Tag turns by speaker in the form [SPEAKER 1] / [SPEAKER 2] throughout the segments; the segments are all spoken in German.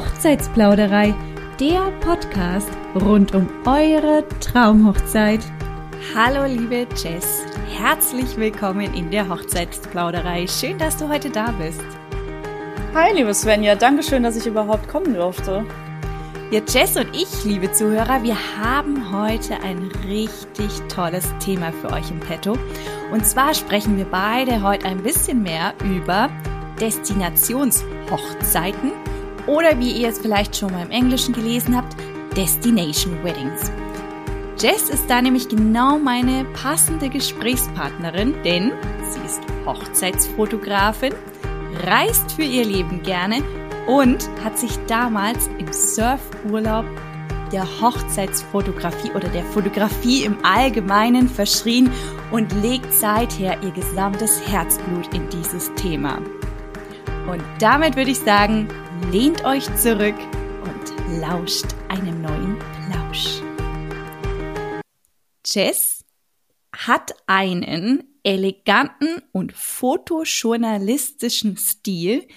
[SPEAKER 1] Hochzeitsplauderei, der Podcast rund um eure Traumhochzeit.
[SPEAKER 2] Hallo liebe Jess, herzlich willkommen in der Hochzeitsplauderei. Schön, dass du heute da bist.
[SPEAKER 3] Hi liebe Svenja, danke schön, dass ich überhaupt kommen durfte.
[SPEAKER 2] Ja, Jess und ich, liebe Zuhörer, wir haben heute ein richtig tolles Thema für euch im Petto. Und zwar sprechen wir beide heute ein bisschen mehr über Destinationshochzeiten oder wie ihr es vielleicht schon mal im Englischen gelesen habt, Destination Weddings. Jess ist da nämlich genau meine passende Gesprächspartnerin, denn sie ist Hochzeitsfotografin, reist für ihr Leben gerne und hat sich damals im Surfurlaub der Hochzeitsfotografie oder der Fotografie im Allgemeinen verschrien und legt seither ihr gesamtes Herzblut in dieses Thema. Und damit würde ich sagen, lehnt euch zurück und lauscht einem neuen Plausch. Jess hat einen eleganten und fotojournalistischen Stil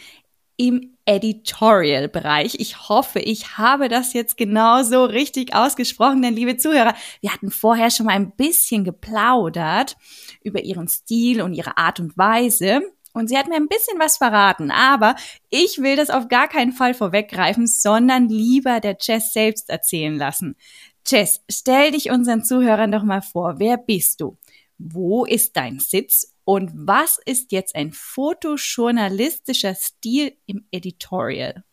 [SPEAKER 2] im Editorial-Bereich. Ich hoffe, ich habe das jetzt genauso richtig ausgesprochen, denn liebe Zuhörer, wir hatten vorher schon mal ein bisschen geplaudert über ihren Stil und ihre Art und Weise. Und sie hat mir ein bisschen was verraten, aber ich will das auf gar keinen Fall vorweggreifen, sondern lieber der Jess selbst erzählen lassen. Jess, stell dich unseren Zuhörern doch mal vor, wer bist du? Wo ist dein Sitz? Und was ist jetzt ein fotojournalistischer Stil im Editorial?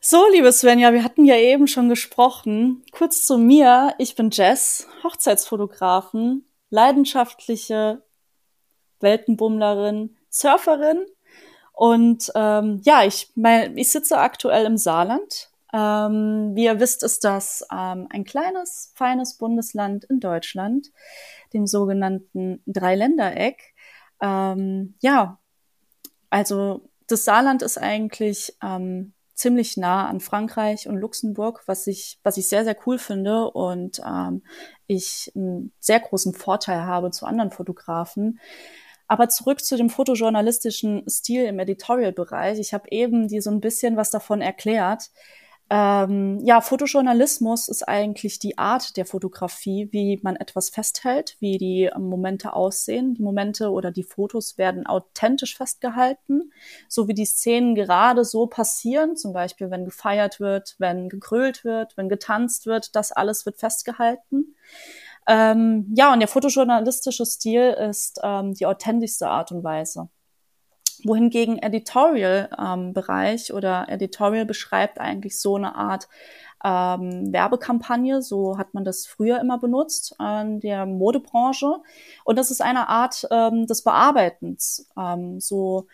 [SPEAKER 3] So, liebe Svenja, wir hatten ja eben schon gesprochen. Kurz zu mir. Ich bin Jess, Hochzeitsfotografin, leidenschaftliche Weltenbummlerin, Surferin. Und ähm, ja, ich, mein, ich sitze aktuell im Saarland. Ähm, wie ihr wisst, ist das ähm, ein kleines, feines Bundesland in Deutschland, dem sogenannten Dreiländereck. Ähm, ja, also das Saarland ist eigentlich ähm, ziemlich nah an Frankreich und Luxemburg, was ich, was ich sehr, sehr cool finde und ähm, ich einen sehr großen Vorteil habe zu anderen Fotografen. Aber zurück zu dem fotojournalistischen Stil im Editorial-Bereich. Ich habe eben dir so ein bisschen was davon erklärt. Ähm, ja, Fotojournalismus ist eigentlich die Art der Fotografie, wie man etwas festhält, wie die Momente aussehen. Die Momente oder die Fotos werden authentisch festgehalten, so wie die Szenen gerade so passieren, zum Beispiel wenn gefeiert wird, wenn gegrölt wird, wenn getanzt wird, das alles wird festgehalten. Ähm, ja, und der fotojournalistische Stil ist ähm, die authentischste Art und Weise. Wohingegen Editorial-Bereich ähm, oder Editorial beschreibt eigentlich so eine Art ähm, Werbekampagne, so hat man das früher immer benutzt in der Modebranche. Und das ist eine Art ähm, des Bearbeitens. Ähm, so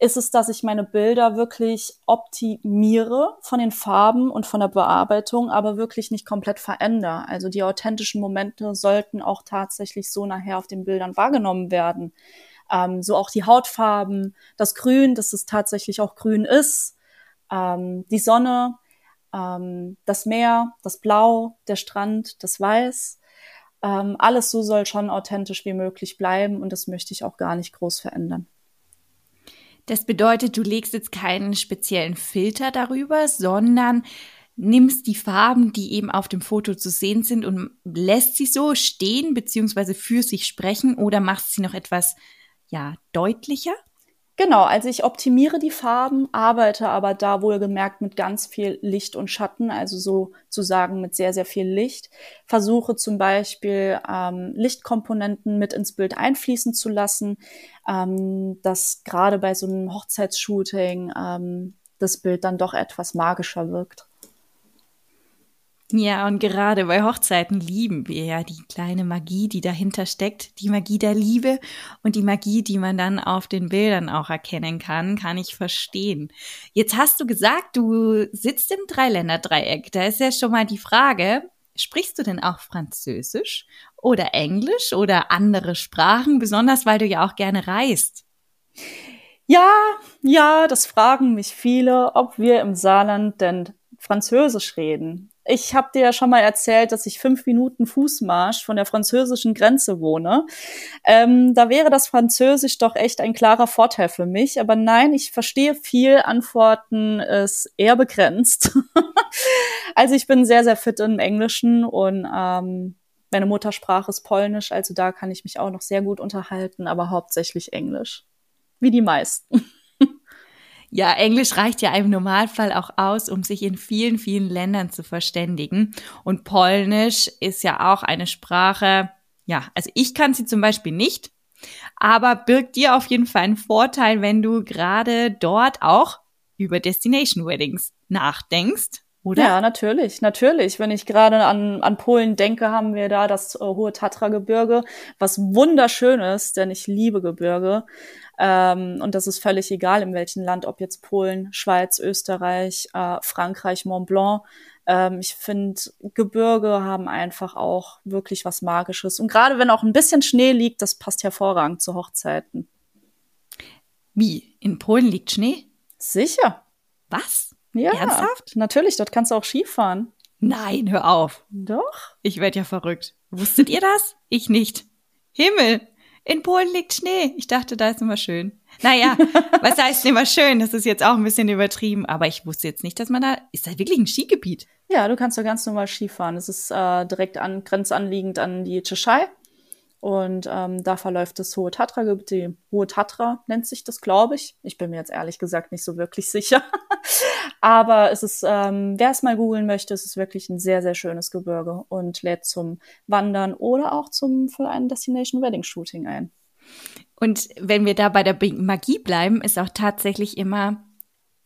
[SPEAKER 3] ist es, dass ich meine Bilder wirklich optimiere von den Farben und von der Bearbeitung, aber wirklich nicht komplett verändere. Also die authentischen Momente sollten auch tatsächlich so nachher auf den Bildern wahrgenommen werden. Ähm, so auch die Hautfarben, das Grün, dass es tatsächlich auch grün ist, ähm, die Sonne, ähm, das Meer, das Blau, der Strand, das Weiß. Ähm, alles so soll schon authentisch wie möglich bleiben und das möchte ich auch gar nicht groß verändern.
[SPEAKER 2] Das bedeutet, du legst jetzt keinen speziellen Filter darüber, sondern nimmst die Farben, die eben auf dem Foto zu sehen sind und lässt sie so stehen bzw. für sich sprechen oder machst sie noch etwas ja deutlicher?
[SPEAKER 3] Genau, also ich optimiere die Farben, arbeite aber da wohlgemerkt mit ganz viel Licht und Schatten, also sozusagen mit sehr, sehr viel Licht. Versuche zum Beispiel ähm, Lichtkomponenten mit ins Bild einfließen zu lassen, ähm, dass gerade bei so einem Hochzeitsshooting ähm, das Bild dann doch etwas magischer wirkt.
[SPEAKER 2] Ja, und gerade bei Hochzeiten lieben wir ja die kleine Magie, die dahinter steckt, die Magie der Liebe und die Magie, die man dann auf den Bildern auch erkennen kann, kann ich verstehen. Jetzt hast du gesagt, du sitzt im Dreiländerdreieck. Da ist ja schon mal die Frage, sprichst du denn auch Französisch oder Englisch oder andere Sprachen, besonders weil du ja auch gerne reist?
[SPEAKER 3] Ja, ja, das fragen mich viele, ob wir im Saarland denn Französisch reden. Ich habe dir ja schon mal erzählt, dass ich fünf Minuten Fußmarsch von der französischen Grenze wohne. Ähm, da wäre das Französisch doch echt ein klarer Vorteil für mich. Aber nein, ich verstehe viel. Antworten ist eher begrenzt. also ich bin sehr, sehr fit im Englischen und ähm, meine Muttersprache ist Polnisch, also da kann ich mich auch noch sehr gut unterhalten, aber hauptsächlich Englisch. Wie die meisten.
[SPEAKER 2] Ja, Englisch reicht ja im Normalfall auch aus, um sich in vielen, vielen Ländern zu verständigen. Und Polnisch ist ja auch eine Sprache, ja, also ich kann sie zum Beispiel nicht, aber birgt dir auf jeden Fall einen Vorteil, wenn du gerade dort auch über Destination Weddings nachdenkst. Oder?
[SPEAKER 3] Ja, natürlich, natürlich. Wenn ich gerade an, an Polen denke, haben wir da das äh, hohe Tatra-Gebirge, was wunderschön ist, denn ich liebe Gebirge. Ähm, und das ist völlig egal, in welchem Land, ob jetzt Polen, Schweiz, Österreich, äh, Frankreich, Mont Blanc. Ähm, ich finde, Gebirge haben einfach auch wirklich was Magisches. Und gerade wenn auch ein bisschen Schnee liegt, das passt hervorragend zu Hochzeiten.
[SPEAKER 2] Wie? In Polen liegt Schnee?
[SPEAKER 3] Sicher.
[SPEAKER 2] Was?
[SPEAKER 3] Ja, Ernsthaft? natürlich. Dort kannst du auch Skifahren.
[SPEAKER 2] Nein, hör auf.
[SPEAKER 3] Doch.
[SPEAKER 2] Ich werde ja verrückt. Wusstet ihr das? Ich nicht. Himmel, in Polen liegt Schnee. Ich dachte, da ist immer schön. Naja, was heißt immer schön? Das ist jetzt auch ein bisschen übertrieben, aber ich wusste jetzt nicht, dass man da, ist da wirklich ein Skigebiet?
[SPEAKER 3] Ja, du kannst da ganz normal Skifahren. Es ist äh, direkt an, grenzanliegend an die Tschechei. Und ähm, da verläuft das Hohe Tatra-Gebiet, die Hohe Tatra nennt sich das, glaube ich. Ich bin mir jetzt ehrlich gesagt nicht so wirklich sicher. Aber es ist, ähm, wer es mal googeln möchte, es ist wirklich ein sehr, sehr schönes Gebirge und lädt zum Wandern oder auch zum für ein Destination Wedding Shooting ein.
[SPEAKER 2] Und wenn wir da bei der Magie bleiben, ist auch tatsächlich immer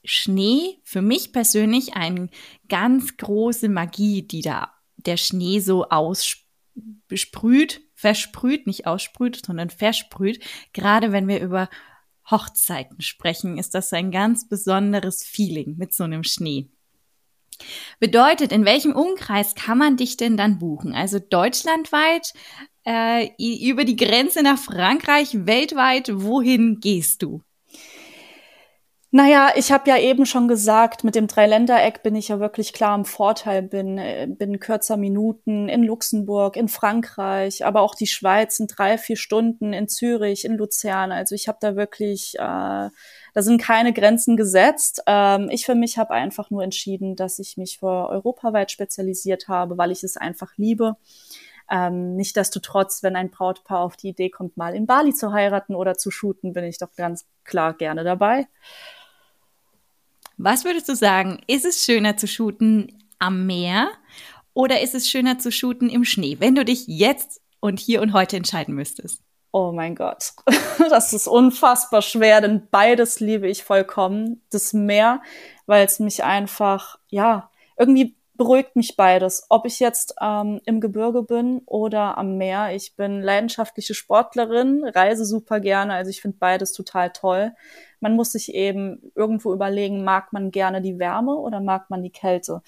[SPEAKER 2] Schnee für mich persönlich eine ganz große Magie, die da der Schnee so aussprüht versprüht, nicht aussprüht, sondern versprüht. Gerade wenn wir über Hochzeiten sprechen, ist das ein ganz besonderes Feeling mit so einem Schnee. Bedeutet, in welchem Umkreis kann man dich denn dann buchen? Also deutschlandweit, äh, über die Grenze nach Frankreich, weltweit, wohin gehst du?
[SPEAKER 3] Naja, ich habe ja eben schon gesagt, mit dem Dreiländereck bin ich ja wirklich klar im Vorteil, bin, äh, bin kürzer Minuten in Luxemburg, in Frankreich, aber auch die Schweiz in drei, vier Stunden, in Zürich, in Luzern. Also ich habe da wirklich, äh, da sind keine Grenzen gesetzt. Ähm, ich für mich habe einfach nur entschieden, dass ich mich für europaweit spezialisiert habe, weil ich es einfach liebe. Ähm, Nichtsdestotrotz, wenn ein Brautpaar auf die Idee kommt, mal in Bali zu heiraten oder zu shooten, bin ich doch ganz klar gerne dabei.
[SPEAKER 2] Was würdest du sagen? Ist es schöner zu shooten am Meer oder ist es schöner zu shooten im Schnee, wenn du dich jetzt und hier und heute entscheiden müsstest?
[SPEAKER 3] Oh mein Gott, das ist unfassbar schwer, denn beides liebe ich vollkommen. Das Meer, weil es mich einfach, ja, irgendwie beruhigt mich beides. Ob ich jetzt ähm, im Gebirge bin oder am Meer. Ich bin leidenschaftliche Sportlerin, reise super gerne. Also ich finde beides total toll. Man muss sich eben irgendwo überlegen, mag man gerne die Wärme oder mag man die Kälte?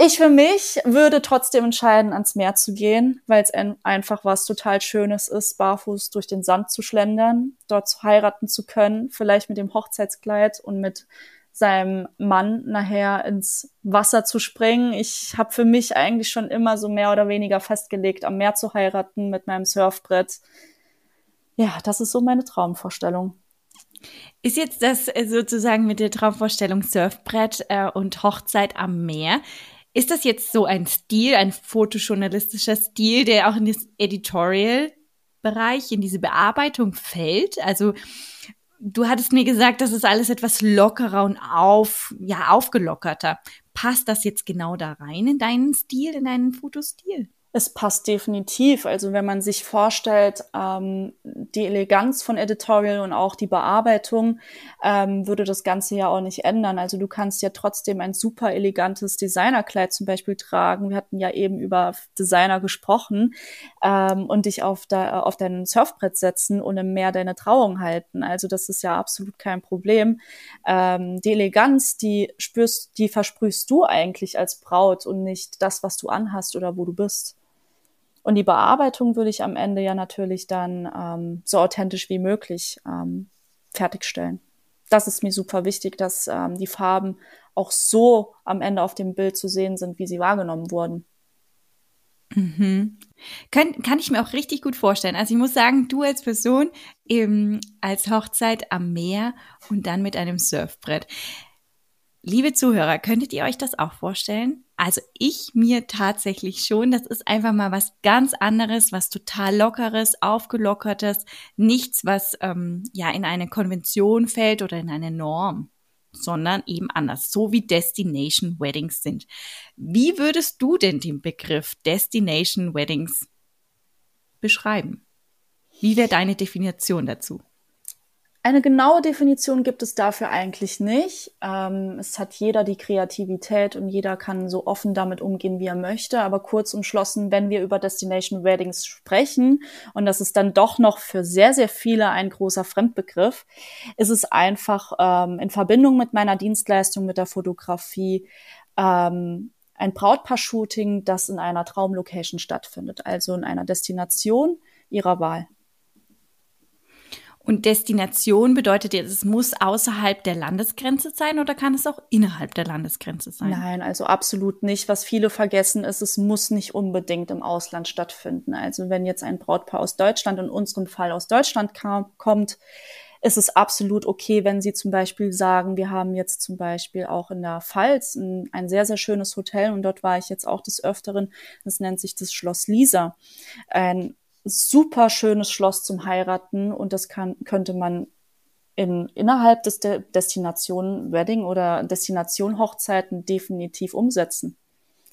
[SPEAKER 3] Ich für mich würde trotzdem entscheiden, ans Meer zu gehen, weil es einfach was total Schönes ist, barfuß durch den Sand zu schlendern, dort heiraten zu können, vielleicht mit dem Hochzeitskleid und mit seinem Mann nachher ins Wasser zu springen. Ich habe für mich eigentlich schon immer so mehr oder weniger festgelegt, am Meer zu heiraten mit meinem Surfbrett. Ja, das ist so meine Traumvorstellung.
[SPEAKER 2] Ist jetzt das äh, sozusagen mit der Traumvorstellung Surfbrett äh, und Hochzeit am Meer? Ist das jetzt so ein Stil, ein fotojournalistischer Stil, der auch in das Editorial-Bereich, in diese Bearbeitung fällt? Also du hattest mir gesagt, das ist alles etwas lockerer und auf, ja, aufgelockerter. Passt das jetzt genau da rein in deinen Stil, in deinen Fotostil?
[SPEAKER 3] Es passt definitiv. Also wenn man sich vorstellt, ähm, die Eleganz von Editorial und auch die Bearbeitung ähm, würde das Ganze ja auch nicht ändern. Also du kannst ja trotzdem ein super elegantes Designerkleid zum Beispiel tragen. Wir hatten ja eben über Designer gesprochen ähm, und dich auf, da, auf dein Surfbrett setzen und im Meer deine Trauung halten. Also das ist ja absolut kein Problem. Ähm, die Eleganz, die spürst, die versprühst du eigentlich als Braut und nicht das, was du anhast oder wo du bist. Und die Bearbeitung würde ich am Ende ja natürlich dann ähm, so authentisch wie möglich ähm, fertigstellen. das ist mir super wichtig, dass ähm, die Farben auch so am Ende auf dem Bild zu sehen sind, wie sie wahrgenommen wurden.
[SPEAKER 2] Mhm. Kann, kann ich mir auch richtig gut vorstellen. Also ich muss sagen, du als Person eben als Hochzeit am Meer und dann mit einem Surfbrett. Liebe Zuhörer, könntet ihr euch das auch vorstellen? Also ich mir tatsächlich schon. Das ist einfach mal was ganz anderes, was total lockeres, aufgelockertes, nichts, was ähm, ja in eine Konvention fällt oder in eine Norm sondern eben anders, so wie Destination Weddings sind. Wie würdest du denn den Begriff Destination Weddings beschreiben? Wie wäre deine Definition dazu?
[SPEAKER 3] Eine genaue Definition gibt es dafür eigentlich nicht. Ähm, es hat jeder die Kreativität und jeder kann so offen damit umgehen, wie er möchte. Aber kurz umschlossen, wenn wir über Destination Weddings sprechen, und das ist dann doch noch für sehr, sehr viele ein großer Fremdbegriff, ist es einfach ähm, in Verbindung mit meiner Dienstleistung, mit der Fotografie, ähm, ein Brautpaar-Shooting, das in einer Traumlocation stattfindet, also in einer Destination ihrer Wahl.
[SPEAKER 2] Und Destination bedeutet jetzt, es muss außerhalb der Landesgrenze sein oder kann es auch innerhalb der Landesgrenze sein?
[SPEAKER 3] Nein, also absolut nicht. Was viele vergessen ist, es muss nicht unbedingt im Ausland stattfinden. Also wenn jetzt ein Brautpaar aus Deutschland, in unserem Fall aus Deutschland kam, kommt, ist es absolut okay, wenn Sie zum Beispiel sagen, wir haben jetzt zum Beispiel auch in der Pfalz ein, ein, sehr, sehr schönes Hotel und dort war ich jetzt auch des Öfteren. Das nennt sich das Schloss Lisa. Ein super schönes Schloss zum Heiraten und das kann, könnte man in, innerhalb des De Destination Wedding oder Destination Hochzeiten definitiv umsetzen.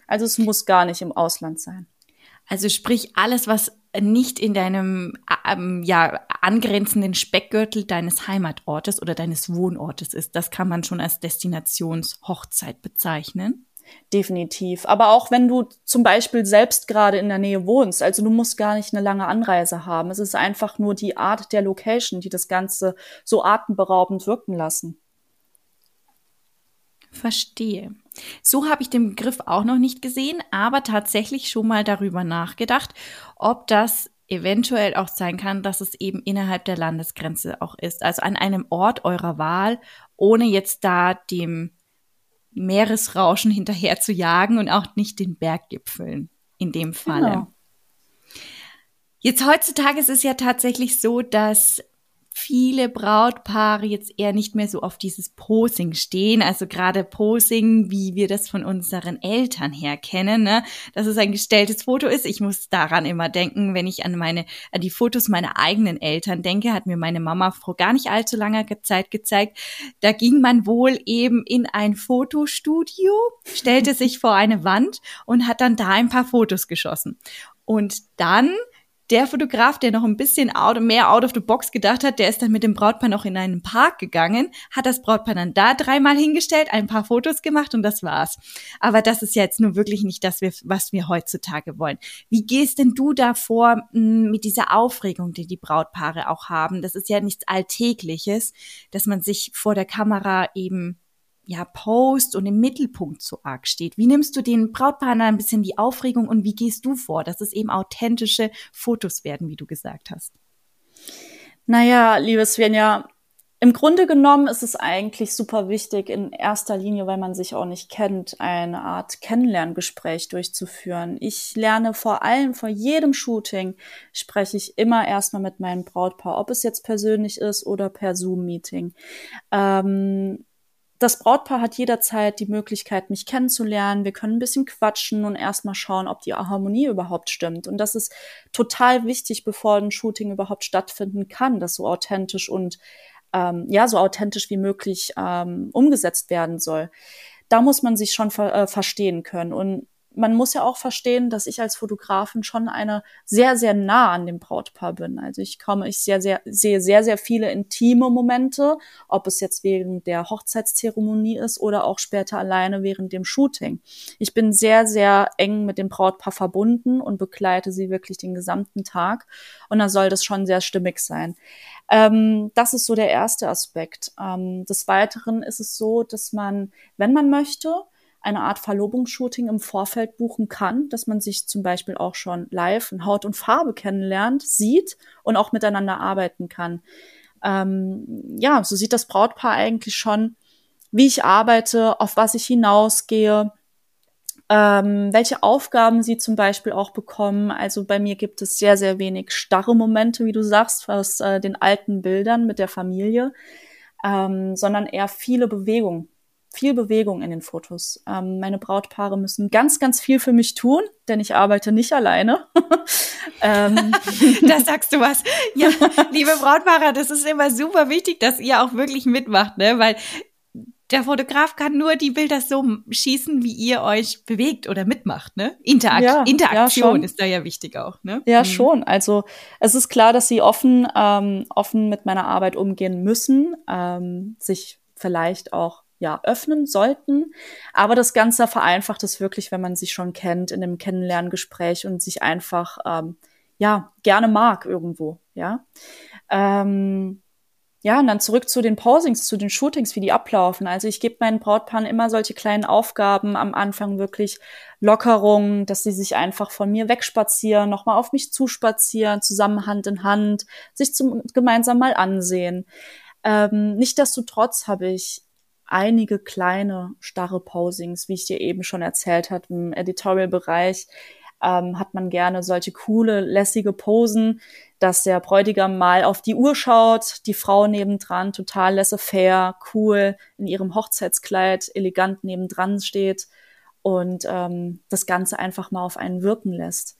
[SPEAKER 3] Also es muss gar nicht im Ausland sein.
[SPEAKER 2] Also sprich alles, was nicht in deinem ähm, ja angrenzenden Speckgürtel deines Heimatortes oder deines Wohnortes ist, das kann man schon als Destinationshochzeit bezeichnen.
[SPEAKER 3] Definitiv. Aber auch wenn du zum Beispiel selbst gerade in der Nähe wohnst, also du musst gar nicht eine lange Anreise haben. Es ist einfach nur die Art der Location, die das Ganze so atemberaubend wirken lassen.
[SPEAKER 2] Verstehe. So habe ich den Begriff auch noch nicht gesehen, aber tatsächlich schon mal darüber nachgedacht, ob das eventuell auch sein kann, dass es eben innerhalb der Landesgrenze auch ist. Also an einem Ort eurer Wahl, ohne jetzt da dem Meeresrauschen hinterher zu jagen und auch nicht den Berggipfeln in dem Falle. Genau. Jetzt heutzutage ist es ja tatsächlich so, dass viele Brautpaare jetzt eher nicht mehr so auf dieses Posing stehen. Also gerade Posing, wie wir das von unseren Eltern her kennen, ne? dass es ein gestelltes Foto ist. Ich muss daran immer denken, wenn ich an meine, an die Fotos meiner eigenen Eltern denke, hat mir meine Mama vor gar nicht allzu langer Zeit gezeigt. Da ging man wohl eben in ein Fotostudio, stellte sich vor eine Wand und hat dann da ein paar Fotos geschossen. Und dann der Fotograf, der noch ein bisschen out, mehr out of the box gedacht hat, der ist dann mit dem Brautpaar noch in einen Park gegangen, hat das Brautpaar dann da dreimal hingestellt, ein paar Fotos gemacht und das war's. Aber das ist jetzt nur wirklich nicht das, was wir heutzutage wollen. Wie gehst denn du davor hm, mit dieser Aufregung, die die Brautpaare auch haben? Das ist ja nichts Alltägliches, dass man sich vor der Kamera eben ja, Post und im Mittelpunkt so arg steht. Wie nimmst du den Brautpaaren ein bisschen die Aufregung und wie gehst du vor, dass es eben authentische Fotos werden, wie du gesagt hast?
[SPEAKER 3] Naja, liebe Svenja, im Grunde genommen ist es eigentlich super wichtig, in erster Linie, weil man sich auch nicht kennt, eine Art Kennenlerngespräch durchzuführen. Ich lerne vor allem vor jedem Shooting, spreche ich immer erstmal mit meinem Brautpaar, ob es jetzt persönlich ist oder per Zoom-Meeting. Ähm, das Brautpaar hat jederzeit die Möglichkeit, mich kennenzulernen. Wir können ein bisschen quatschen und erstmal schauen, ob die Harmonie überhaupt stimmt. Und das ist total wichtig, bevor ein Shooting überhaupt stattfinden kann, das so authentisch und ähm, ja, so authentisch wie möglich ähm, umgesetzt werden soll. Da muss man sich schon ver äh, verstehen können. Und man muss ja auch verstehen, dass ich als Fotografin schon eine sehr, sehr nah an dem Brautpaar bin. Also ich komme, ich sehr, sehr, sehe sehr, sehr viele intime Momente, ob es jetzt während der Hochzeitszeremonie ist oder auch später alleine während dem Shooting. Ich bin sehr, sehr eng mit dem Brautpaar verbunden und begleite sie wirklich den gesamten Tag. Und da soll das schon sehr stimmig sein. Ähm, das ist so der erste Aspekt. Ähm, des Weiteren ist es so, dass man, wenn man möchte, eine Art Verlobungsshooting im Vorfeld buchen kann, dass man sich zum Beispiel auch schon live in Haut und Farbe kennenlernt, sieht und auch miteinander arbeiten kann. ähm, ja, so sieht das Brautpaar eigentlich schon, wie ich arbeite, auf was ich hinausgehe, ähm, welche Aufgaben sie zum Beispiel auch bekommen. Also bei mir gibt es sehr, sehr wenig starre Momente, wie du sagst, aus äh, den alten Bildern mit der Familie, ähm, sondern eher viele Bewegungen viel Bewegung in den Fotos. Ähm, meine Brautpaare müssen ganz, ganz viel für mich tun, denn ich arbeite nicht alleine.
[SPEAKER 2] ähm. Da sagst du was. Ja, liebe Brautpaare, das ist immer super wichtig, dass ihr auch wirklich mitmacht, ne? Weil der Fotograf kann nur die Bilder so schießen, wie ihr euch bewegt oder mitmacht, ne? Interakt ja, Interaktion ja, ist da ja wichtig auch, ne?
[SPEAKER 3] Ja, mhm. schon. Also es ist klar, dass sie offen, ähm, offen mit meiner Arbeit umgehen müssen, ähm, sich vielleicht auch ja, öffnen sollten. Aber das Ganze vereinfacht es wirklich, wenn man sich schon kennt in einem Kennenlerngespräch und sich einfach, ähm, ja, gerne mag irgendwo, ja. Ähm, ja, und dann zurück zu den Posings, zu den Shootings, wie die ablaufen. Also ich gebe meinen Brautpaaren immer solche kleinen Aufgaben am Anfang wirklich Lockerungen, dass sie sich einfach von mir wegspazieren, nochmal auf mich zuspazieren, zusammen Hand in Hand, sich zum, gemeinsam mal ansehen. Ähm, Nichtsdestotrotz habe ich einige kleine starre Posings, wie ich dir eben schon erzählt habe, im Editorial-Bereich ähm, hat man gerne solche coole, lässige Posen, dass der Bräutigam mal auf die Uhr schaut, die Frau nebendran total laissez-faire, cool, in ihrem Hochzeitskleid elegant nebendran steht und ähm, das Ganze einfach mal auf einen wirken lässt.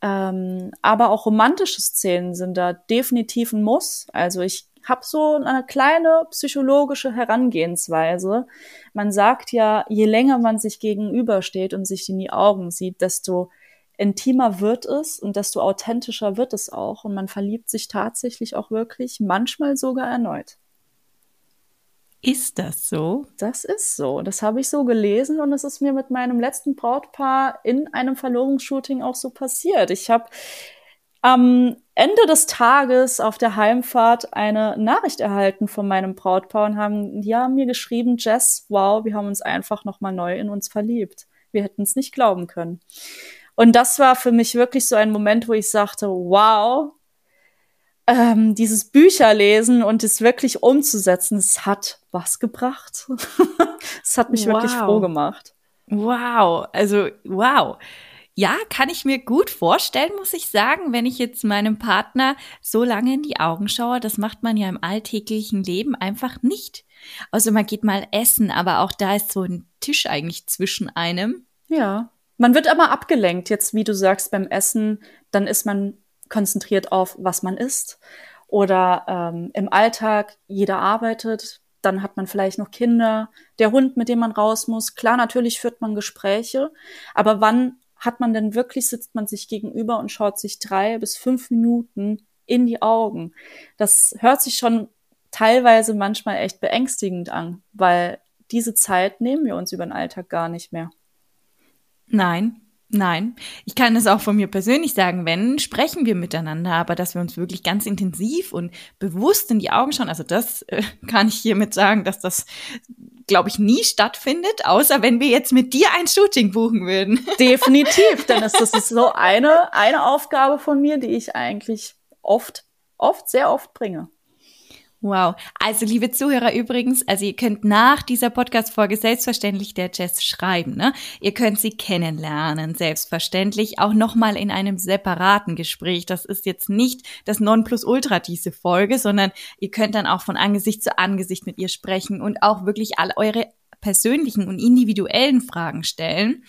[SPEAKER 3] Ähm, aber auch romantische Szenen sind da definitiv ein Muss. Also ich habe so eine kleine psychologische Herangehensweise. Man sagt ja, je länger man sich gegenübersteht und sich in die Augen sieht, desto intimer wird es und desto authentischer wird es auch. Und man verliebt sich tatsächlich auch wirklich, manchmal sogar erneut.
[SPEAKER 2] Ist das so?
[SPEAKER 3] Das ist so. Das habe ich so gelesen und es ist mir mit meinem letzten Brautpaar in einem Verlobungsshooting auch so passiert. Ich habe am Ende des Tages auf der Heimfahrt eine Nachricht erhalten von meinem Brautpaar und haben, die haben mir geschrieben, Jess, wow, wir haben uns einfach nochmal neu in uns verliebt. Wir hätten es nicht glauben können. Und das war für mich wirklich so ein Moment, wo ich sagte, wow, ähm, dieses Bücherlesen und es wirklich umzusetzen, es hat was gebracht. Es hat mich wow. wirklich froh gemacht.
[SPEAKER 2] Wow, also wow. Ja, kann ich mir gut vorstellen, muss ich sagen, wenn ich jetzt meinem Partner so lange in die Augen schaue. Das macht man ja im alltäglichen Leben einfach nicht. Also man geht mal essen, aber auch da ist so ein Tisch eigentlich zwischen einem.
[SPEAKER 3] Ja. Man wird aber abgelenkt. Jetzt, wie du sagst, beim Essen, dann ist man konzentriert auf, was man isst. Oder ähm, im Alltag, jeder arbeitet, dann hat man vielleicht noch Kinder, der Hund, mit dem man raus muss. Klar, natürlich führt man Gespräche, aber wann hat man denn wirklich, sitzt man sich gegenüber und schaut sich drei bis fünf Minuten in die Augen. Das hört sich schon teilweise manchmal echt beängstigend an, weil diese Zeit nehmen wir uns über den Alltag gar nicht mehr.
[SPEAKER 2] Nein, Nein, ich kann es auch von mir persönlich sagen, wenn, sprechen wir miteinander, aber dass wir uns wirklich ganz intensiv und bewusst in die Augen schauen, also das äh, kann ich hiermit sagen, dass das, glaube ich, nie stattfindet, außer wenn wir jetzt mit dir ein Shooting buchen würden.
[SPEAKER 3] Definitiv, denn es ist so eine, eine Aufgabe von mir, die ich eigentlich oft, oft, sehr oft bringe.
[SPEAKER 2] Wow. Also, liebe Zuhörer, übrigens, also ihr könnt nach dieser Podcast-Folge selbstverständlich der Jess schreiben, ne? Ihr könnt sie kennenlernen, selbstverständlich, auch nochmal in einem separaten Gespräch. Das ist jetzt nicht das Nonplusultra diese Folge, sondern ihr könnt dann auch von Angesicht zu Angesicht mit ihr sprechen und auch wirklich all eure persönlichen und individuellen Fragen stellen.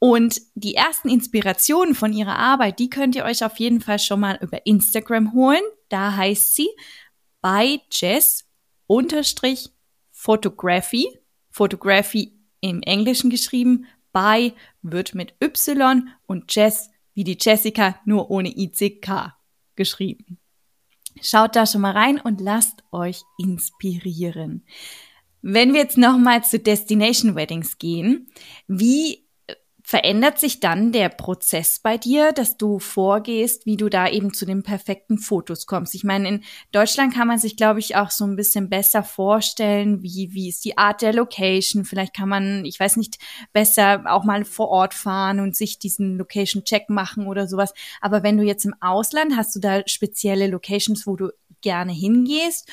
[SPEAKER 2] Und die ersten Inspirationen von ihrer Arbeit, die könnt ihr euch auf jeden Fall schon mal über Instagram holen. Da heißt sie bei Jess unterstrich Photography, Photography im Englischen geschrieben, bei wird mit Y und Jess wie die Jessica nur ohne ICK geschrieben. Schaut da schon mal rein und lasst euch inspirieren. Wenn wir jetzt nochmal zu Destination Weddings gehen, wie Verändert sich dann der Prozess bei dir, dass du vorgehst, wie du da eben zu den perfekten Fotos kommst? Ich meine, in Deutschland kann man sich, glaube ich, auch so ein bisschen besser vorstellen, wie, wie ist die Art der Location. Vielleicht kann man, ich weiß nicht, besser auch mal vor Ort fahren und sich diesen Location-Check machen oder sowas. Aber wenn du jetzt im Ausland hast du da spezielle Locations, wo du gerne hingehst,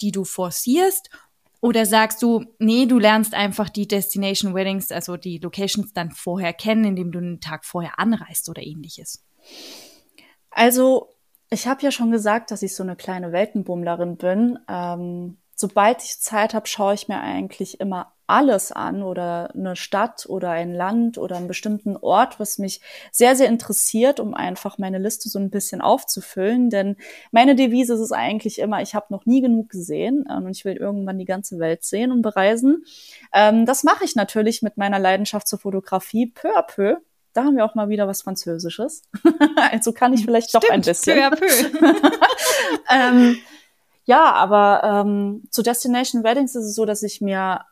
[SPEAKER 2] die du forcierst? Oder sagst du, nee, du lernst einfach die Destination Weddings, also die Locations dann vorher kennen, indem du einen Tag vorher anreist oder ähnliches?
[SPEAKER 3] Also, ich habe ja schon gesagt, dass ich so eine kleine Weltenbummlerin bin. Ähm, sobald ich Zeit habe, schaue ich mir eigentlich immer alles an oder eine Stadt oder ein Land oder einen bestimmten Ort, was mich sehr, sehr interessiert, um einfach meine Liste so ein bisschen aufzufüllen. Denn meine Devise ist es eigentlich immer, ich habe noch nie genug gesehen ähm, und ich will irgendwann die ganze Welt sehen und bereisen. Ähm, das mache ich natürlich mit meiner Leidenschaft zur Fotografie peu à peu. Da haben wir auch mal wieder was Französisches. also kann ich vielleicht Stimmt, doch ein bisschen. Peu à peu. ähm, ja, aber ähm, zu Destination Weddings ist es so, dass ich mir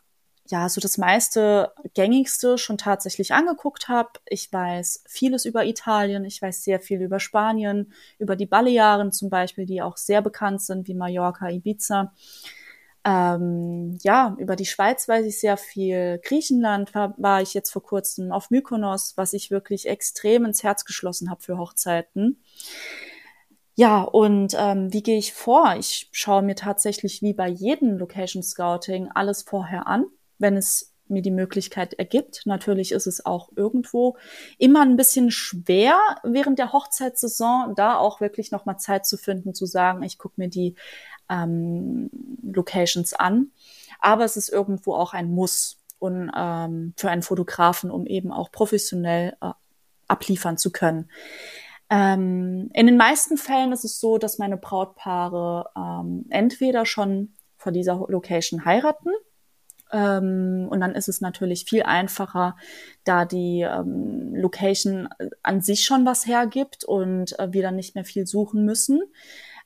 [SPEAKER 3] ja so das meiste gängigste schon tatsächlich angeguckt habe. Ich weiß vieles über Italien, ich weiß sehr viel über Spanien, über die Balearen zum Beispiel, die auch sehr bekannt sind, wie Mallorca, Ibiza. Ähm, ja, über die Schweiz weiß ich sehr viel. Griechenland war, war ich jetzt vor kurzem auf Mykonos, was ich wirklich extrem ins Herz geschlossen habe für Hochzeiten. Ja, und ähm, wie gehe ich vor? Ich schaue mir tatsächlich wie bei jedem Location Scouting alles vorher an, wenn es mir die Möglichkeit ergibt. Natürlich ist es auch irgendwo immer ein bisschen schwer während der Hochzeitssaison, da auch wirklich nochmal Zeit zu finden, zu sagen, ich gucke mir die ähm, Locations an. Aber es ist irgendwo auch ein Muss und ähm, für einen Fotografen, um eben auch professionell äh, abliefern zu können. Ähm, in den meisten Fällen ist es so, dass meine Brautpaare ähm, entweder schon vor dieser Location heiraten ähm, und dann ist es natürlich viel einfacher, da die ähm, Location an sich schon was hergibt und äh, wir dann nicht mehr viel suchen müssen.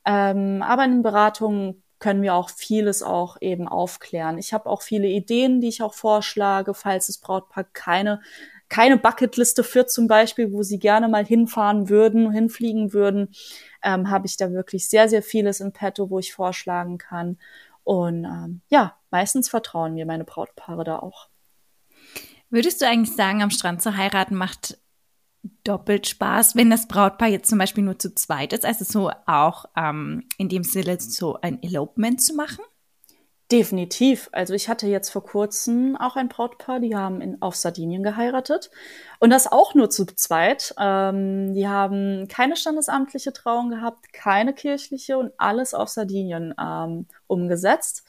[SPEAKER 3] Ähm, aber in den Beratungen können wir auch vieles auch eben aufklären. Ich habe auch viele Ideen, die ich auch vorschlage, falls das Brautpaar keine keine Bucketliste führt zum Beispiel, wo sie gerne mal hinfahren würden, hinfliegen würden, ähm, habe ich da wirklich sehr, sehr vieles in petto, wo ich vorschlagen kann. Und ähm, ja, meistens vertrauen mir meine Brautpaare da auch.
[SPEAKER 2] Würdest du eigentlich sagen, am Strand zu heiraten macht doppelt Spaß, wenn das Brautpaar jetzt zum Beispiel nur zu zweit ist, also so auch ähm, in dem Sinne so ein Elopement zu machen?
[SPEAKER 3] Definitiv. Also ich hatte jetzt vor kurzem auch ein Brautpaar, die haben in, auf Sardinien geheiratet und das auch nur zu zweit. Ähm, die haben keine standesamtliche Trauung gehabt, keine kirchliche und alles auf Sardinien ähm, umgesetzt.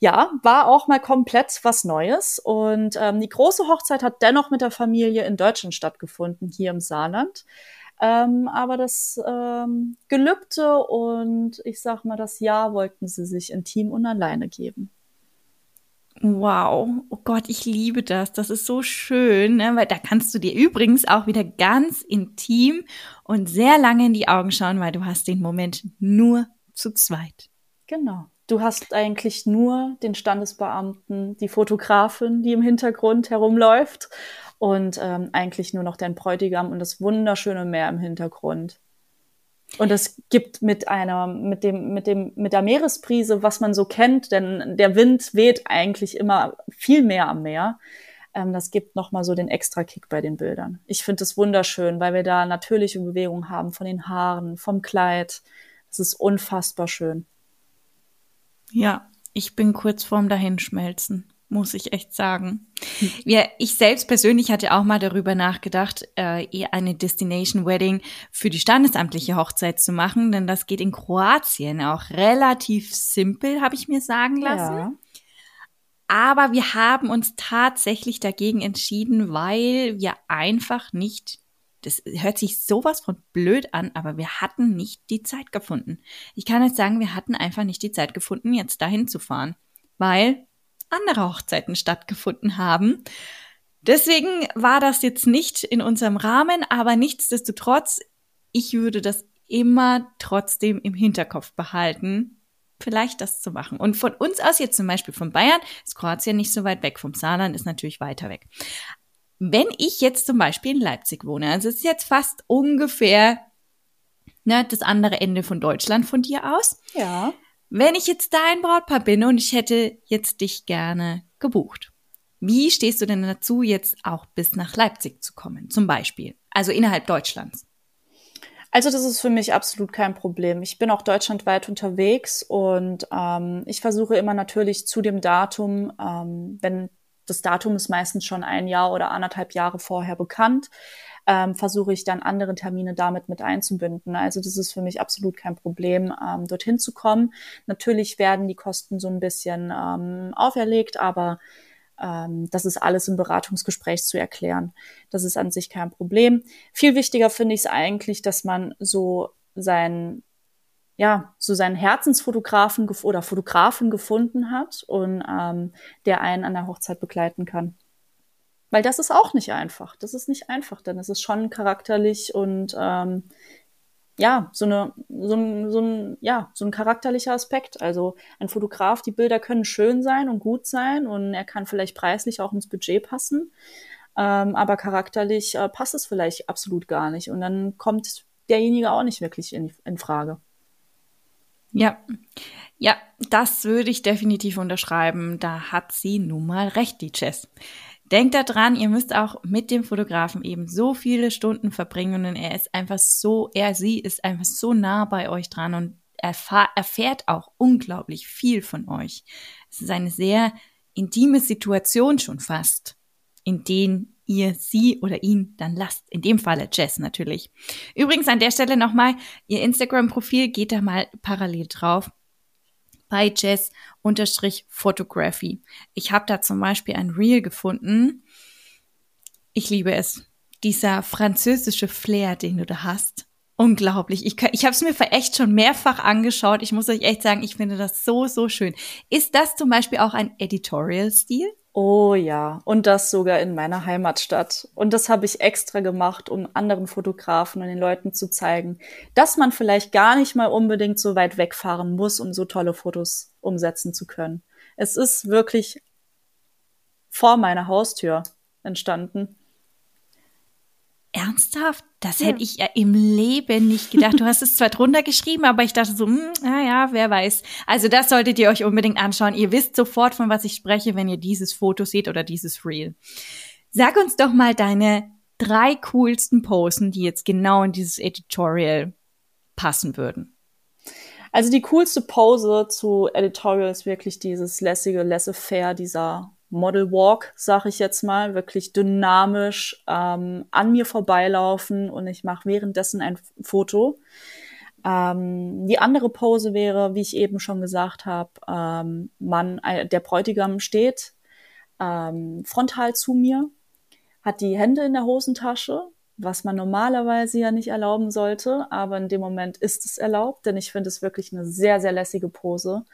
[SPEAKER 3] Ja, war auch mal komplett was Neues und ähm, die große Hochzeit hat dennoch mit der Familie in Deutschland stattgefunden, hier im Saarland. Ähm, aber das ähm, Gelübde und ich sag mal, das Ja wollten sie sich intim und alleine geben.
[SPEAKER 2] Wow, oh Gott, ich liebe das. Das ist so schön, ne? weil da kannst du dir übrigens auch wieder ganz intim und sehr lange in die Augen schauen, weil du hast den Moment nur zu zweit.
[SPEAKER 3] Genau. Du hast eigentlich nur den Standesbeamten, die Fotografin, die im Hintergrund herumläuft und ähm, eigentlich nur noch dein Bräutigam und das wunderschöne Meer im Hintergrund. Und es gibt mit einer, mit dem, mit dem, mit der Meeresbrise, was man so kennt, denn der Wind weht eigentlich immer viel mehr am Meer. Ähm, das gibt nochmal so den extra Kick bei den Bildern. Ich finde es wunderschön, weil wir da natürliche Bewegung haben von den Haaren, vom Kleid. Das ist unfassbar schön.
[SPEAKER 2] Ja, ich bin kurz vorm Dahinschmelzen muss ich echt sagen. Ja, ich selbst persönlich hatte auch mal darüber nachgedacht, äh, eher eine Destination Wedding für die standesamtliche Hochzeit zu machen, denn das geht in Kroatien auch relativ simpel, habe ich mir sagen lassen. Ja. Aber wir haben uns tatsächlich dagegen entschieden, weil wir einfach nicht, das hört sich sowas von blöd an, aber wir hatten nicht die Zeit gefunden. Ich kann jetzt sagen, wir hatten einfach nicht die Zeit gefunden, jetzt dahin zu fahren, weil andere Hochzeiten stattgefunden haben. Deswegen war das jetzt nicht in unserem Rahmen, aber nichtsdestotrotz, ich würde das immer trotzdem im Hinterkopf behalten, vielleicht das zu machen. Und von uns aus jetzt zum Beispiel von Bayern ist Kroatien nicht so weit weg, vom Saarland ist natürlich weiter weg. Wenn ich jetzt zum Beispiel in Leipzig wohne, also es ist jetzt fast ungefähr ne, das andere Ende von Deutschland von dir aus.
[SPEAKER 3] Ja.
[SPEAKER 2] Wenn ich jetzt dein Brautpaar bin und ich hätte jetzt dich gerne gebucht, wie stehst du denn dazu, jetzt auch bis nach Leipzig zu kommen, zum Beispiel? Also innerhalb Deutschlands?
[SPEAKER 3] Also das ist für mich absolut kein Problem. Ich bin auch deutschlandweit unterwegs und ähm, ich versuche immer natürlich zu dem Datum, ähm, wenn das Datum ist meistens schon ein Jahr oder anderthalb Jahre vorher bekannt, ähm, versuche ich dann andere Termine damit mit einzubinden. Also das ist für mich absolut kein Problem, ähm, dorthin zu kommen. Natürlich werden die Kosten so ein bisschen ähm, auferlegt, aber ähm, das ist alles im Beratungsgespräch zu erklären. Das ist an sich kein Problem. Viel wichtiger finde ich es eigentlich, dass man so sein ja, so seinen Herzensfotografen oder Fotografen gefunden hat und ähm, der einen an der Hochzeit begleiten kann. Weil das ist auch nicht einfach. Das ist nicht einfach, denn es ist schon charakterlich und ähm, ja, so, eine, so, ein, so, ein, ja, so ein charakterlicher Aspekt. Also ein Fotograf, die Bilder können schön sein und gut sein und er kann vielleicht preislich auch ins Budget passen, ähm, aber charakterlich äh, passt es vielleicht absolut gar nicht und dann kommt derjenige auch nicht wirklich in, in Frage.
[SPEAKER 2] Ja, ja, das würde ich definitiv unterschreiben. Da hat sie nun mal recht, die Jess. Denkt daran, ihr müsst auch mit dem Fotografen eben so viele Stunden verbringen und er ist einfach so, er, sie ist einfach so nah bei euch dran und erfahr, erfährt auch unglaublich viel von euch. Es ist eine sehr intime Situation schon fast, in denen ihr sie oder ihn dann lasst. In dem Falle Jess natürlich. Übrigens an der Stelle nochmal, ihr Instagram-Profil geht da mal parallel drauf bei Jess unterstrich Photography. Ich habe da zum Beispiel ein Reel gefunden. Ich liebe es. Dieser französische Flair, den du da hast. Unglaublich. Ich, ich habe es mir echt schon mehrfach angeschaut. Ich muss euch echt sagen, ich finde das so, so schön. Ist das zum Beispiel auch ein Editorial-Stil?
[SPEAKER 3] Oh ja, und das sogar in meiner Heimatstadt. Und das habe ich extra gemacht, um anderen Fotografen und den Leuten zu zeigen, dass man vielleicht gar nicht mal unbedingt so weit wegfahren muss, um so tolle Fotos umsetzen zu können. Es ist wirklich vor meiner Haustür entstanden.
[SPEAKER 2] Ernsthaft? Das ja. hätte ich ja im Leben nicht gedacht. Du hast es zwar drunter geschrieben, aber ich dachte so, hm, naja, wer weiß. Also das solltet ihr euch unbedingt anschauen. Ihr wisst sofort, von was ich spreche, wenn ihr dieses Foto seht oder dieses Reel. Sag uns doch mal deine drei coolsten Posen, die jetzt genau in dieses Editorial passen würden.
[SPEAKER 3] Also die coolste Pose zu Editorial ist wirklich dieses lässige, laissez-faire, dieser Model Walk, sag ich jetzt mal, wirklich dynamisch ähm, an mir vorbeilaufen und ich mache währenddessen ein Foto. Ähm, die andere Pose wäre, wie ich eben schon gesagt habe, ähm, Mann, äh, der Bräutigam steht ähm, frontal zu mir, hat die Hände in der Hosentasche, was man normalerweise ja nicht erlauben sollte, aber in dem Moment ist es erlaubt, denn ich finde es wirklich eine sehr, sehr lässige Pose.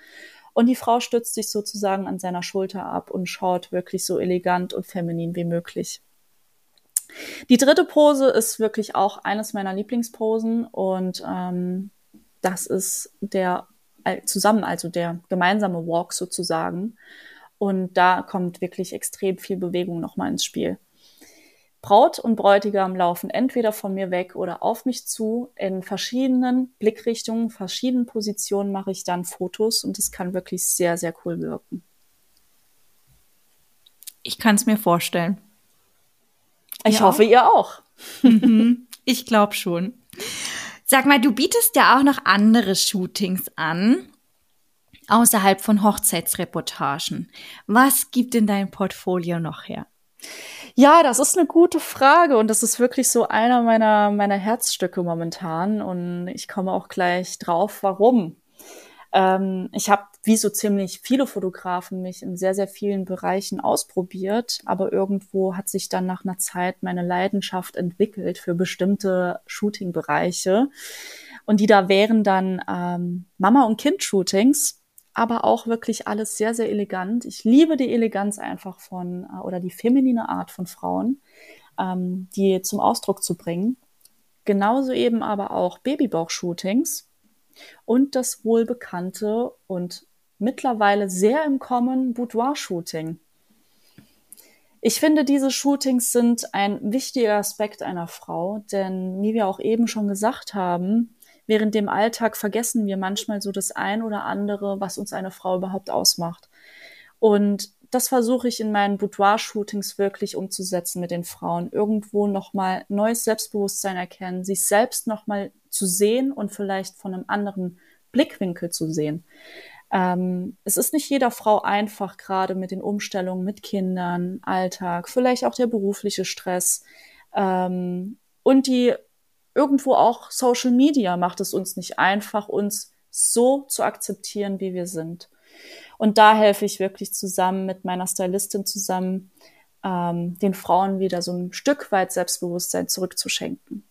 [SPEAKER 3] Und die Frau stützt sich sozusagen an seiner Schulter ab und schaut wirklich so elegant und feminin wie möglich. Die dritte Pose ist wirklich auch eines meiner Lieblingsposen und ähm, das ist der zusammen, also der gemeinsame Walk sozusagen. Und da kommt wirklich extrem viel Bewegung nochmal ins Spiel. Braut und Bräutigam laufen entweder von mir weg oder auf mich zu. In verschiedenen Blickrichtungen, verschiedenen Positionen mache ich dann Fotos und es kann wirklich sehr, sehr cool wirken.
[SPEAKER 2] Ich kann es mir vorstellen.
[SPEAKER 3] Ich ja. hoffe, ihr auch.
[SPEAKER 2] Mhm. ich glaube schon. Sag mal, du bietest ja auch noch andere Shootings an, außerhalb von Hochzeitsreportagen. Was gibt in deinem Portfolio noch her?
[SPEAKER 3] Ja, das ist eine gute Frage und das ist wirklich so einer meiner, meiner Herzstücke momentan und ich komme auch gleich drauf, warum. Ähm, ich habe wie so ziemlich viele Fotografen mich in sehr, sehr vielen Bereichen ausprobiert, aber irgendwo hat sich dann nach einer Zeit meine Leidenschaft entwickelt für bestimmte Shooting-Bereiche. Und die da wären dann ähm, Mama- und Kind-Shootings aber auch wirklich alles sehr, sehr elegant. Ich liebe die Eleganz einfach von äh, oder die feminine Art von Frauen, ähm, die zum Ausdruck zu bringen. Genauso eben aber auch Babybauch-Shootings und das wohlbekannte und mittlerweile sehr im Kommen Boudoir-Shooting. Ich finde, diese Shootings sind ein wichtiger Aspekt einer Frau, denn wie wir auch eben schon gesagt haben, während dem Alltag vergessen wir manchmal so das ein oder andere, was uns eine Frau überhaupt ausmacht. Und das versuche ich in meinen Boudoir-Shootings wirklich umzusetzen mit den Frauen. Irgendwo nochmal neues Selbstbewusstsein erkennen, sich selbst nochmal zu sehen und vielleicht von einem anderen Blickwinkel zu sehen. Ähm, es ist nicht jeder Frau einfach, gerade mit den Umstellungen mit Kindern, Alltag, vielleicht auch der berufliche Stress ähm, und die irgendwo auch Social Media macht es uns nicht einfach, uns so zu akzeptieren, wie wir sind. Und da helfe ich wirklich zusammen mit meiner Stylistin zusammen, ähm, den Frauen wieder so ein Stück weit Selbstbewusstsein zurückzuschenken.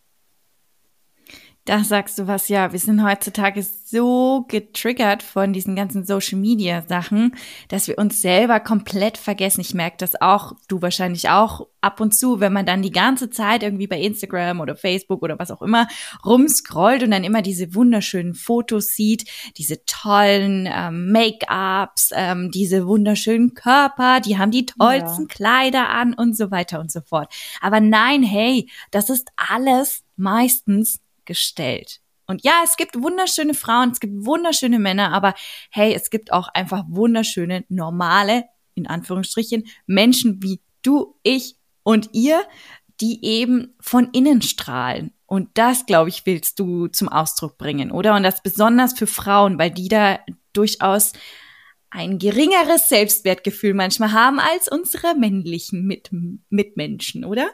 [SPEAKER 2] Da sagst du was, ja. Wir sind heutzutage so getriggert von diesen ganzen Social Media Sachen, dass wir uns selber komplett vergessen. Ich merke das auch, du wahrscheinlich auch ab und zu, wenn man dann die ganze Zeit irgendwie bei Instagram oder Facebook oder was auch immer rumscrollt und dann immer diese wunderschönen Fotos sieht, diese tollen ähm, Make-ups, ähm, diese wunderschönen Körper, die haben die tollsten ja. Kleider an und so weiter und so fort. Aber nein, hey, das ist alles meistens gestellt. Und ja, es gibt wunderschöne Frauen, es gibt wunderschöne Männer, aber hey, es gibt auch einfach wunderschöne, normale, in Anführungsstrichen, Menschen wie du, ich und ihr, die eben von innen strahlen. Und das, glaube ich, willst du zum Ausdruck bringen, oder? Und das besonders für Frauen, weil die da durchaus ein geringeres Selbstwertgefühl manchmal haben als unsere männlichen Mit Mitmenschen, oder?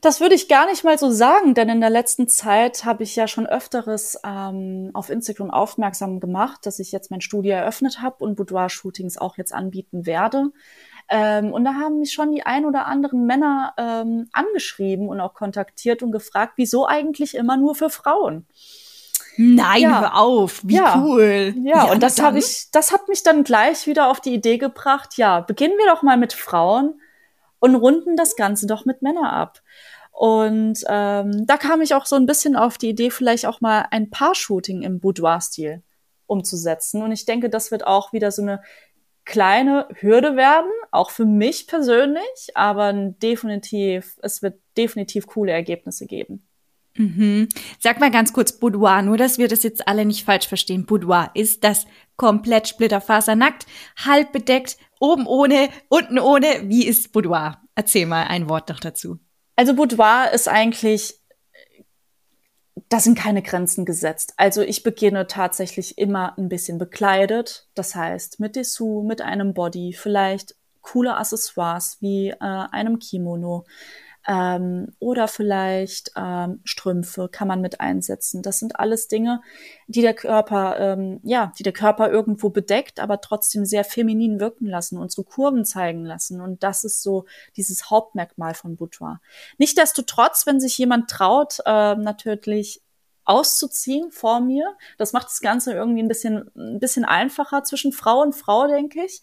[SPEAKER 3] Das würde ich gar nicht mal so sagen, denn in der letzten Zeit habe ich ja schon öfteres ähm, auf Instagram aufmerksam gemacht, dass ich jetzt mein Studio eröffnet habe und Boudoir-Shootings auch jetzt anbieten werde. Ähm, und da haben mich schon die ein oder anderen Männer ähm, angeschrieben und auch kontaktiert und gefragt, wieso eigentlich immer nur für Frauen?
[SPEAKER 2] Nein, ja. hör auf, wie
[SPEAKER 3] ja.
[SPEAKER 2] cool.
[SPEAKER 3] Ja, ja und das habe ich, das hat mich dann gleich wieder auf die Idee gebracht, ja, beginnen wir doch mal mit Frauen und runden das Ganze doch mit Männern ab. Und ähm, da kam ich auch so ein bisschen auf die Idee, vielleicht auch mal ein Paar-Shooting im Boudoir-Stil umzusetzen. Und ich denke, das wird auch wieder so eine kleine Hürde werden, auch für mich persönlich, aber definitiv, es wird definitiv coole Ergebnisse geben.
[SPEAKER 2] Mhm. Sag mal ganz kurz Boudoir, nur dass wir das jetzt alle nicht falsch verstehen. Boudoir ist das komplett splitterfasernackt, halb bedeckt, oben ohne, unten ohne. Wie ist Boudoir? Erzähl mal ein Wort noch dazu.
[SPEAKER 3] Also Boudoir ist eigentlich, da sind keine Grenzen gesetzt. Also ich beginne tatsächlich immer ein bisschen bekleidet. Das heißt mit Dessous, mit einem Body, vielleicht coole Accessoires wie äh, einem Kimono ähm, oder vielleicht ähm, Strümpfe kann man mit einsetzen. Das sind alles Dinge, die der Körper, ähm, ja, die der Körper irgendwo bedeckt, aber trotzdem sehr feminin wirken lassen, unsere Kurven zeigen lassen. Und das ist so dieses Hauptmerkmal von Boudoir. Nichtsdestotrotz, wenn sich jemand traut, äh, natürlich auszuziehen vor mir. Das macht das Ganze irgendwie ein bisschen, ein bisschen einfacher zwischen Frau und Frau, denke ich.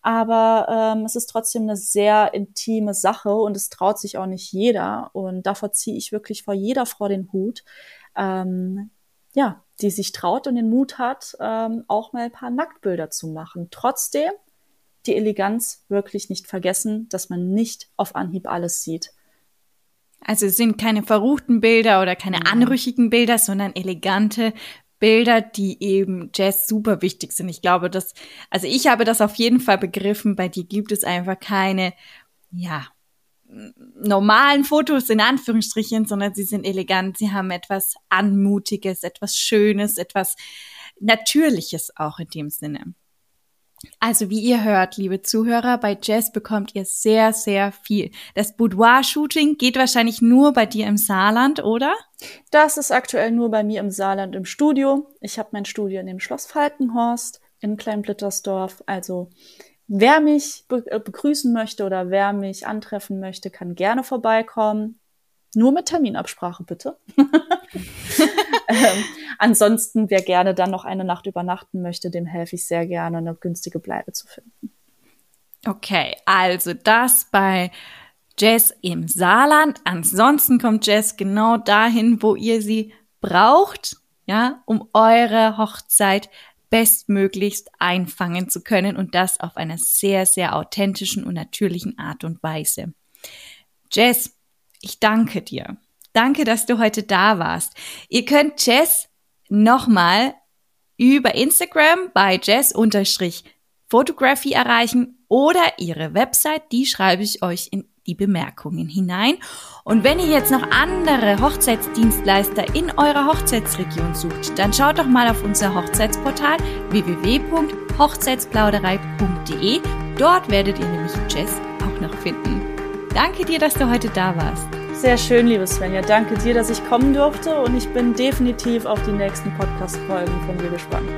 [SPEAKER 3] Aber ähm, es ist trotzdem eine sehr intime Sache und es traut sich auch nicht jeder. Und davor ziehe ich wirklich vor jeder Frau den Hut. Ähm, ja, die sich traut und den Mut hat, ähm, auch mal ein paar Nacktbilder zu machen. Trotzdem die Eleganz wirklich nicht vergessen, dass man nicht auf Anhieb alles sieht.
[SPEAKER 2] Also es sind keine verruchten Bilder oder keine anrüchigen Bilder, sondern elegante Bilder, die eben Jazz super wichtig sind. Ich glaube, dass, also ich habe das auf jeden Fall begriffen. Bei dir gibt es einfach keine, ja, normalen Fotos in Anführungsstrichen, sondern sie sind elegant. Sie haben etwas Anmutiges, etwas Schönes, etwas Natürliches auch in dem Sinne. Also wie ihr hört, liebe Zuhörer, bei Jess bekommt ihr sehr, sehr viel. Das Boudoir-Shooting geht wahrscheinlich nur bei dir im Saarland, oder?
[SPEAKER 3] Das ist aktuell nur bei mir im Saarland im Studio. Ich habe mein Studio in dem Schloss Falkenhorst in Kleinblittersdorf. Also wer mich äh, begrüßen möchte oder wer mich antreffen möchte, kann gerne vorbeikommen. Nur mit Terminabsprache bitte. ähm, ansonsten, wer gerne dann noch eine Nacht übernachten möchte, dem helfe ich sehr gerne, eine günstige Bleibe zu finden.
[SPEAKER 2] Okay, also das bei Jess im Saarland. Ansonsten kommt Jess genau dahin, wo ihr sie braucht, ja, um eure Hochzeit bestmöglichst einfangen zu können und das auf einer sehr, sehr authentischen und natürlichen Art und Weise. Jess, ich danke dir. Danke, dass du heute da warst. Ihr könnt Jess nochmal über Instagram bei Jess-Photography erreichen oder ihre Website, die schreibe ich euch in die Bemerkungen hinein. Und wenn ihr jetzt noch andere Hochzeitsdienstleister in eurer Hochzeitsregion sucht, dann schaut doch mal auf unser Hochzeitsportal www.hochzeitsplauderei.de. Dort werdet ihr nämlich Jess auch noch finden. Danke dir, dass du heute da warst.
[SPEAKER 3] Sehr schön, liebe Svenja. Danke dir, dass ich kommen durfte und ich bin definitiv auf die nächsten Podcast-Folgen von dir gespannt.